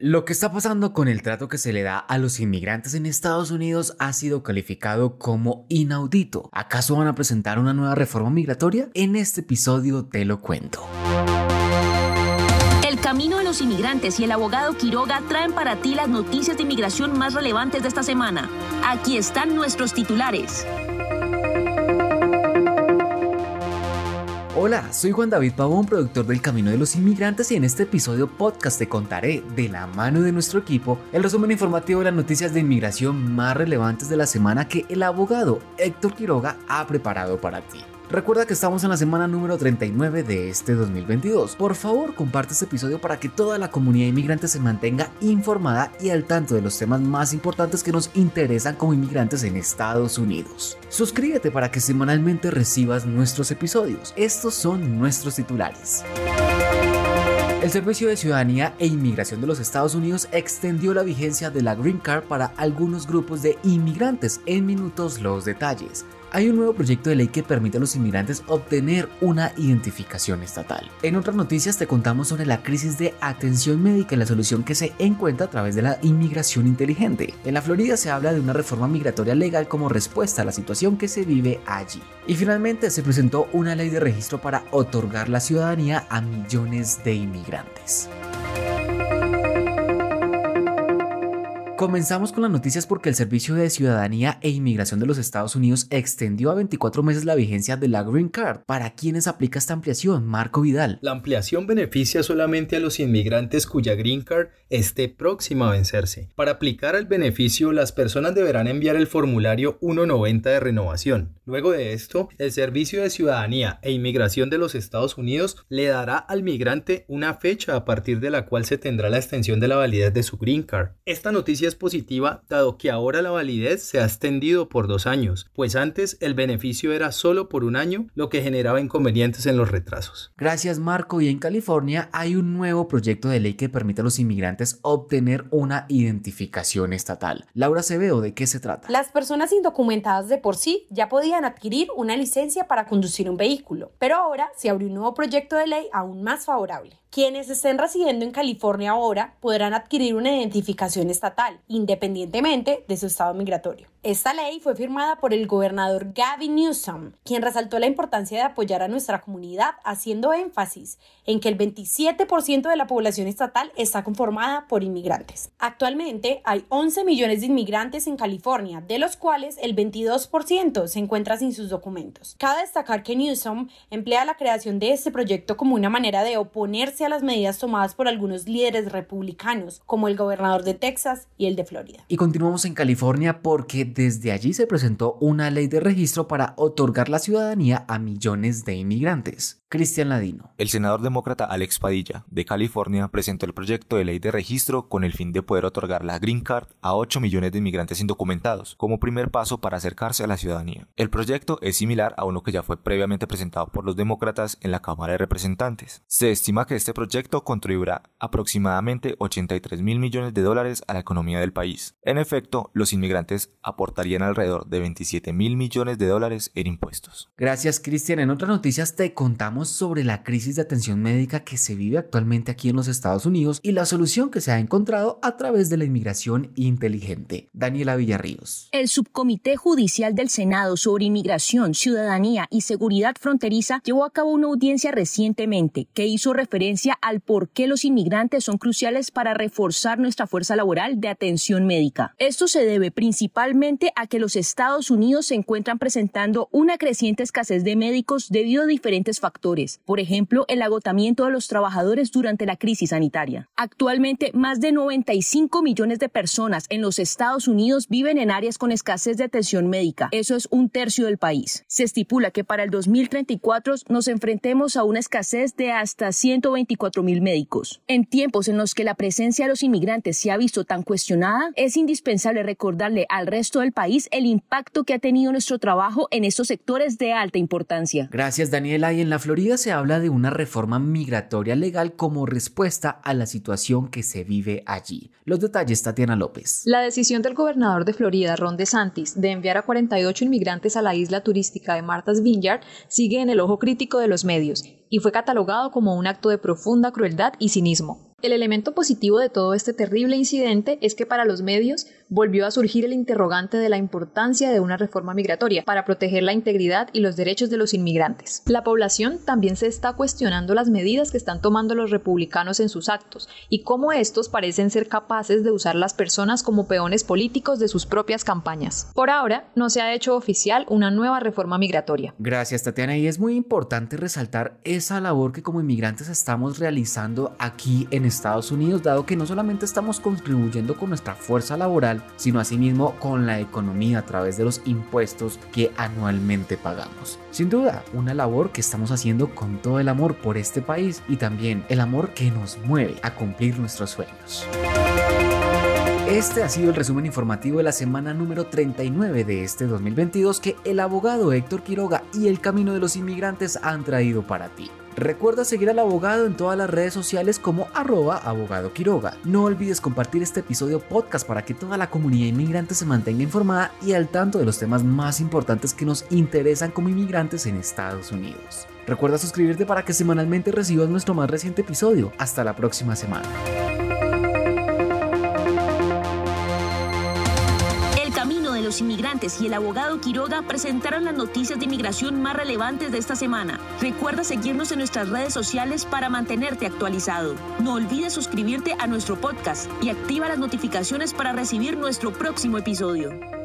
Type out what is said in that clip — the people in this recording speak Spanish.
Lo que está pasando con el trato que se le da a los inmigrantes en Estados Unidos ha sido calificado como inaudito. ¿Acaso van a presentar una nueva reforma migratoria? En este episodio te lo cuento. El camino de los inmigrantes y el abogado Quiroga traen para ti las noticias de inmigración más relevantes de esta semana. Aquí están nuestros titulares. Hola, soy Juan David Pavón, productor del Camino de los Inmigrantes y en este episodio podcast te contaré, de la mano de nuestro equipo, el resumen informativo de las noticias de inmigración más relevantes de la semana que el abogado Héctor Quiroga ha preparado para ti. Recuerda que estamos en la semana número 39 de este 2022. Por favor, comparte este episodio para que toda la comunidad inmigrante se mantenga informada y al tanto de los temas más importantes que nos interesan como inmigrantes en Estados Unidos. Suscríbete para que semanalmente recibas nuestros episodios. Estos son nuestros titulares. El Servicio de Ciudadanía e Inmigración de los Estados Unidos extendió la vigencia de la Green Card para algunos grupos de inmigrantes. En minutos los detalles hay un nuevo proyecto de ley que permite a los inmigrantes obtener una identificación estatal. En otras noticias te contamos sobre la crisis de atención médica y la solución que se encuentra a través de la inmigración inteligente. En la Florida se habla de una reforma migratoria legal como respuesta a la situación que se vive allí. Y finalmente se presentó una ley de registro para otorgar la ciudadanía a millones de inmigrantes. Comenzamos con las noticias porque el Servicio de Ciudadanía e Inmigración de los Estados Unidos extendió a 24 meses la vigencia de la Green Card. ¿Para quiénes aplica esta ampliación? Marco Vidal. La ampliación beneficia solamente a los inmigrantes cuya Green Card esté próxima a vencerse. Para aplicar el beneficio, las personas deberán enviar el formulario 190 de renovación. Luego de esto, el Servicio de Ciudadanía e Inmigración de los Estados Unidos le dará al migrante una fecha a partir de la cual se tendrá la extensión de la validez de su Green Card. Esta noticia es positiva dado que ahora la validez se ha extendido por dos años, pues antes el beneficio era solo por un año, lo que generaba inconvenientes en los retrasos. Gracias Marco y en California hay un nuevo proyecto de ley que permite a los inmigrantes obtener una identificación estatal. Laura Acevedo, ¿de qué se trata? Las personas indocumentadas de por sí ya podían adquirir una licencia para conducir un vehículo, pero ahora se abre un nuevo proyecto de ley aún más favorable. Quienes estén residiendo en California ahora podrán adquirir una identificación estatal, independientemente de su estado migratorio. Esta ley fue firmada por el gobernador Gavin Newsom, quien resaltó la importancia de apoyar a nuestra comunidad, haciendo énfasis en que el 27% de la población estatal está conformada por inmigrantes. Actualmente hay 11 millones de inmigrantes en California, de los cuales el 22% se encuentra sin sus documentos. Cabe destacar que Newsom emplea la creación de este proyecto como una manera de oponerse a las medidas tomadas por algunos líderes republicanos, como el gobernador de Texas y el de Florida. Y continuamos en California porque desde allí se presentó una ley de registro para otorgar la ciudadanía a millones de inmigrantes. Cristian Ladino. El senador demócrata Alex Padilla, de California, presentó el proyecto de ley de registro con el fin de poder otorgar la Green Card a 8 millones de inmigrantes indocumentados, como primer paso para acercarse a la ciudadanía. El proyecto es similar a uno que ya fue previamente presentado por los demócratas en la Cámara de Representantes. Se estima que este proyecto contribuirá aproximadamente 83 mil millones de dólares a la economía del país. En efecto, los inmigrantes aportarían alrededor de 27 mil millones de dólares en impuestos. Gracias, Cristian. En otras noticias te contamos sobre la crisis de atención médica que se vive actualmente aquí en los Estados Unidos y la solución que se ha encontrado a través de la inmigración inteligente. Daniela Villarríos. El Subcomité Judicial del Senado sobre Inmigración, Ciudadanía y Seguridad Fronteriza llevó a cabo una audiencia recientemente que hizo referencia al por qué los inmigrantes son cruciales para reforzar nuestra fuerza laboral de atención médica. Esto se debe principalmente a que los Estados Unidos se encuentran presentando una creciente escasez de médicos debido a diferentes factores por ejemplo, el agotamiento de los trabajadores durante la crisis sanitaria. Actualmente, más de 95 millones de personas en los Estados Unidos viven en áreas con escasez de atención médica. Eso es un tercio del país. Se estipula que para el 2034 nos enfrentemos a una escasez de hasta 124 mil médicos. En tiempos en los que la presencia de los inmigrantes se ha visto tan cuestionada, es indispensable recordarle al resto del país el impacto que ha tenido nuestro trabajo en estos sectores de alta importancia. Gracias, Daniela. Y en la Florida se habla de una reforma migratoria legal como respuesta a la situación que se vive allí. Los detalles, Tatiana López. La decisión del gobernador de Florida, Ron DeSantis, de enviar a 48 inmigrantes a la isla turística de Martha's Vineyard sigue en el ojo crítico de los medios y fue catalogado como un acto de profunda crueldad y cinismo. El elemento positivo de todo este terrible incidente es que para los medios volvió a surgir el interrogante de la importancia de una reforma migratoria para proteger la integridad y los derechos de los inmigrantes. La población también se está cuestionando las medidas que están tomando los republicanos en sus actos y cómo estos parecen ser capaces de usar las personas como peones políticos de sus propias campañas. Por ahora, no se ha hecho oficial una nueva reforma migratoria. Gracias, Tatiana. Y es muy importante resaltar esa labor que como inmigrantes estamos realizando aquí en Estados Unidos, dado que no solamente estamos contribuyendo con nuestra fuerza laboral, sino asimismo con la economía a través de los impuestos que anualmente pagamos. Sin duda, una labor que estamos haciendo con todo el amor por este país y también el amor que nos mueve a cumplir nuestros sueños. Este ha sido el resumen informativo de la semana número 39 de este 2022 que el abogado Héctor Quiroga y el Camino de los Inmigrantes han traído para ti. Recuerda seguir al abogado en todas las redes sociales como arroba abogado Quiroga. No olvides compartir este episodio podcast para que toda la comunidad inmigrante se mantenga informada y al tanto de los temas más importantes que nos interesan como inmigrantes en Estados Unidos. Recuerda suscribirte para que semanalmente recibas nuestro más reciente episodio. Hasta la próxima semana. Los inmigrantes y el abogado Quiroga presentaron las noticias de inmigración más relevantes de esta semana. Recuerda seguirnos en nuestras redes sociales para mantenerte actualizado. No olvides suscribirte a nuestro podcast y activa las notificaciones para recibir nuestro próximo episodio.